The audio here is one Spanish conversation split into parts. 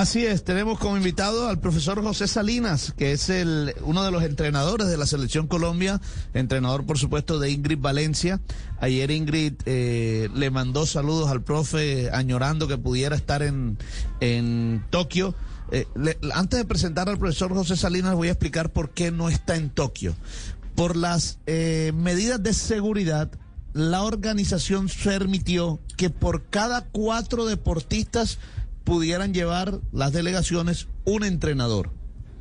Así es, tenemos como invitado al profesor José Salinas, que es el uno de los entrenadores de la selección Colombia, entrenador por supuesto de Ingrid Valencia. Ayer Ingrid eh, le mandó saludos al profe añorando que pudiera estar en, en Tokio. Eh, antes de presentar al profesor José Salinas voy a explicar por qué no está en Tokio. Por las eh, medidas de seguridad la organización permitió que por cada cuatro deportistas pudieran llevar las delegaciones un entrenador.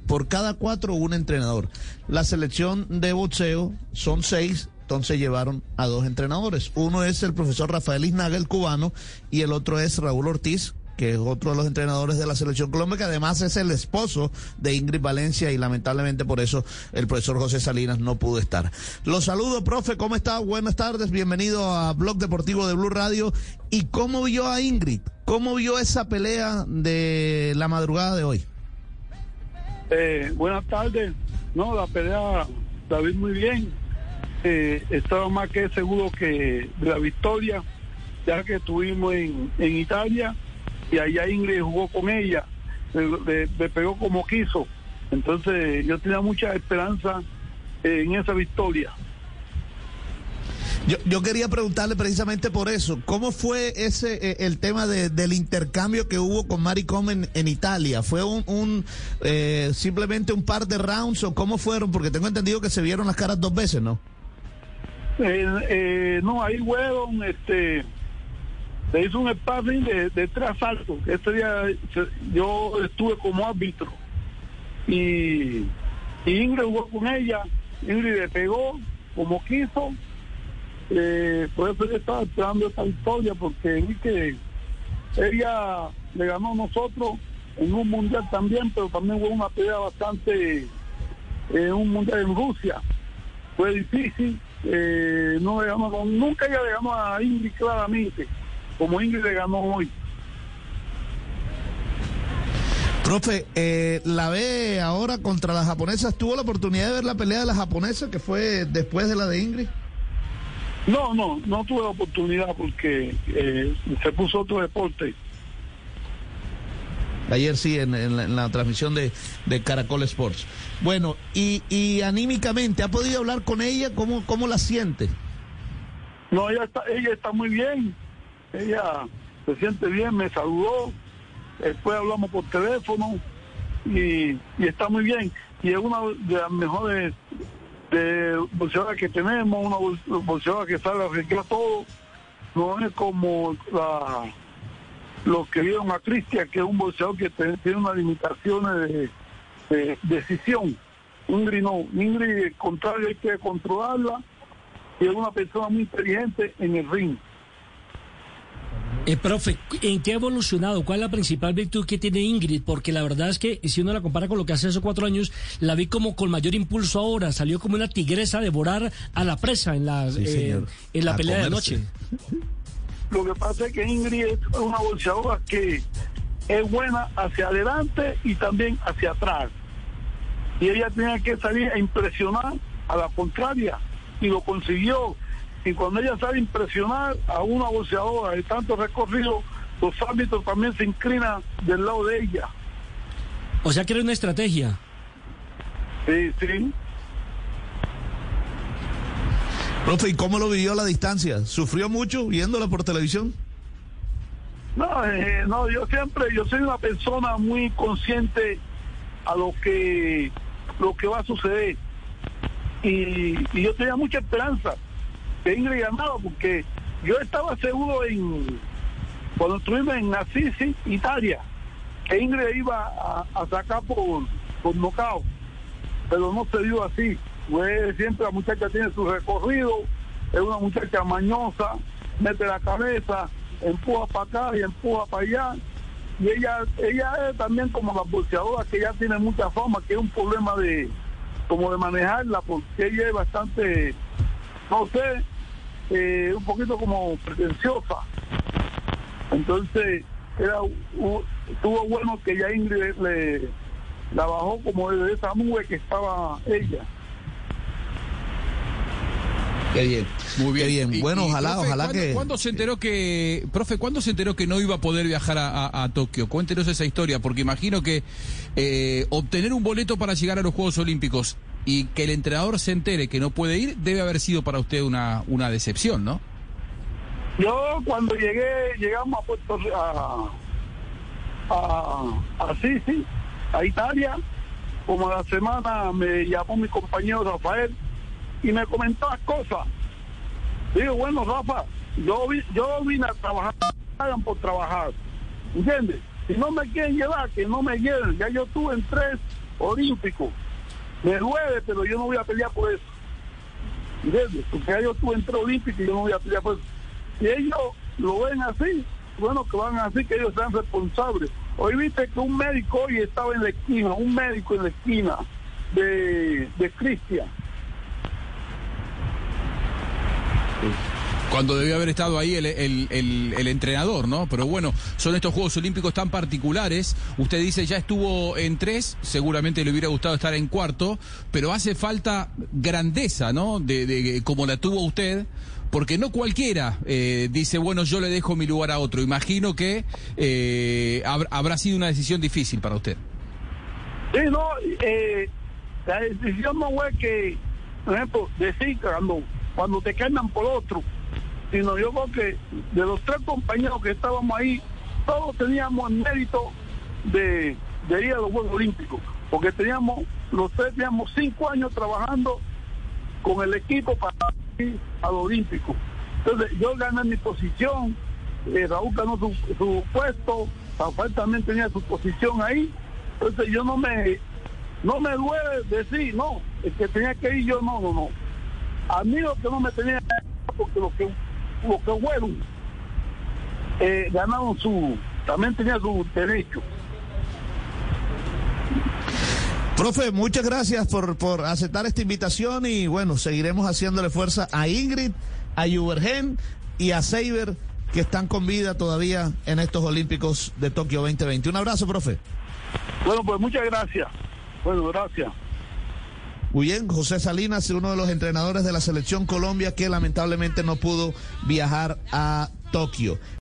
Por cada cuatro, un entrenador. La selección de boxeo son seis, entonces llevaron a dos entrenadores. Uno es el profesor Rafael Isnaga, el cubano, y el otro es Raúl Ortiz, que es otro de los entrenadores de la selección Colombia, que además es el esposo de Ingrid Valencia y lamentablemente por eso el profesor José Salinas no pudo estar. Los saludo, profe, ¿cómo está? Buenas tardes, bienvenido a Blog Deportivo de Blue Radio. ¿Y cómo vio a Ingrid? ¿Cómo vio esa pelea de la madrugada de hoy? Eh, buenas tardes. No, la pelea la vi muy bien. Eh, estaba más que seguro que de la victoria, ya que estuvimos en, en Italia y allá Ingrid jugó con ella, le, pegó como quiso. Entonces yo tenía mucha esperanza en esa victoria. Yo, yo, quería preguntarle precisamente por eso, ¿cómo fue ese eh, el tema de, del intercambio que hubo con Mari Comen en, Italia? ¿Fue un, eh, simplemente un par de rounds o cómo fueron? Porque tengo entendido que se vieron las caras dos veces, ¿no? Eh, eh no, ahí fueron, este, se hizo un sparring de, de tres asaltos. Este día yo estuve como árbitro y, Ingrid jugó con ella. Ingrid le pegó como quiso. Eh, por eso yo esperando esta victoria porque vi que ella le ganó a nosotros en un mundial también, pero también hubo una pelea bastante en eh, un mundial en Rusia. Fue difícil, eh, no le ganó, nunca ella le ganó a Ingrid claramente como Ingrid le ganó hoy. Profe, eh, la ve ahora contra las japonesas. ¿Tuvo la oportunidad de ver la pelea de las japonesas que fue después de la de Ingrid? No, no, no tuve oportunidad porque eh, se puso otro deporte. Ayer sí, en, la, transmisión de, Caracol Sports. Bueno, y, y anímicamente, ¿ha podido hablar con ella? ¿Cómo, cómo la siente? No, ella está, ella está muy bien ella se siente bien, me saludó, después hablamos por teléfono y, está muy bien. Y es una de las mejores de bolseadoras que tenemos, una bolseadora que sabe arreglar todo. No es como los que vieron a Cristian, que es un bolseador que tiene unas limitaciones de, decisión. Ingrid no, Ingrid, al contrario, hay que controlarla y es una persona muy inteligente en el ring. Eh, profe, ¿en qué ha evolucionado? ¿Cuál es la principal virtud que tiene Ingrid? Porque la verdad es que si uno la compara con lo que hace hace cuatro años, la vi como con mayor impulso ahora. Salió como una tigresa a devorar a la presa en la, eh, en la pelea de anoche. Lo que pasa es que Ingrid es una bolseadora que es buena hacia adelante y también hacia atrás. Y ella tenía que salir a impresionar a la contraria y lo consiguió y cuando ella sabe impresionar a una boxeadora de tanto recorrido, los árbitros también se inclinan del lado de ella. O sea que era una estrategia. Sí, sí. Profe, ¿y cómo lo vivió a la distancia? ¿Sufrió mucho viéndola por televisión? No, eh, no, yo siempre, yo soy una persona muy consciente a lo que, lo que va a suceder. Y, y yo tenía mucha esperanza que Ingrid ganaba, porque yo estaba seguro en cuando estuvimos en Assisi, Italia, que Ingrid iba a, sacar por, por nocao, pero no se dio así. Pues siempre la muchacha tiene su recorrido, es una muchacha mañosa, mete la cabeza, empuja para acá y empuja para allá. Y ella ella es también como la boxeadora que ya tiene mucha fama, que es un problema de como de manejarla, porque ella es bastante no sé, eh, un poquito como pretenciosa. Entonces, era estuvo bueno que ya Ingrid le la bajó como de esa nube que estaba ella. Qué bien. Muy bien. Qué bien. Bueno, Y- y, ojalá, profe, ojalá ¿cuándo- que. ¿Cuándo se enteró que, profe, cuándo se enteró que no iba a poder viajar a, a- a Tokio? Cuéntenos esa historia, porque imagino que eh, obtener un boleto para llegar a los Juegos Olímpicos y que el entrenador se entere que no puede ir, debe haber sido para usted una, una decepción, ¿no? Yo cuando llegué, llegamos a Puerto a, a, a Sisi, a Italia, como la semana me llamó mi compañero Rafael y me comentó las cosas. Digo, bueno, Rafa, yo, vi- yo vine a trabajar, hagan por trabajar, ¿entiendes? Si no me quieren llevar, que no me lleven. Ya yo estuve en tres olímpicos. Me duele, pero yo no voy a pelear por eso. ¿Entiendes? Porque yo estuve en tres olímpicos y yo no voy a pelear por eso. Si ellos lo ven así, bueno, que van así, que ellos sean responsables. Hoy viste que un médico hoy estaba en la esquina, un médico en la esquina de, de Cristian. Cuando debió haber estado ahí el, el- el- entrenador, ¿no? Pero bueno, son estos Juegos Olímpicos tan particulares. Usted dice ya estuvo en tres, seguramente le hubiera gustado estar en cuarto, pero hace falta grandeza, ¿no? De, de- como la tuvo usted, porque no cualquiera eh, dice, bueno, yo le dejo mi lugar a otro. Imagino que eh, hab- habrá sido una decisión difícil para usted. Sí, no, eh, la decisión no fue que, por ejemplo, decir cuando, cuando te cambian por otro, sino yo creo que de los tres compañeros que estábamos ahí, todos teníamos el mérito de, ir a los Juegos Olímpicos, porque teníamos, los tres teníamos cinco años trabajando con el equipo para ir a los Olímpicos. Entonces yo gané mi posición, eh, Raúl ganó su, su puesto, Rafael también tenía su posición ahí. Entonces yo no me no me duele decir, no, el que tenía que ir yo no, no, no. A mí lo que no me tenía porque lo que lo que fueron eh, ganaron su, también tenía su derecho. Profe, muchas gracias por, por aceptar esta invitación y bueno, seguiremos haciéndole fuerza a Ingrid, a Juvergen y a Seiber que están con vida todavía en estos Olímpicos de Tokio 2020. Un abrazo, profe. Bueno, pues muchas gracias. Bueno, gracias. Muy bien, José Salinas, uno de los entrenadores de la selección Colombia que lamentablemente no pudo viajar a Tokio.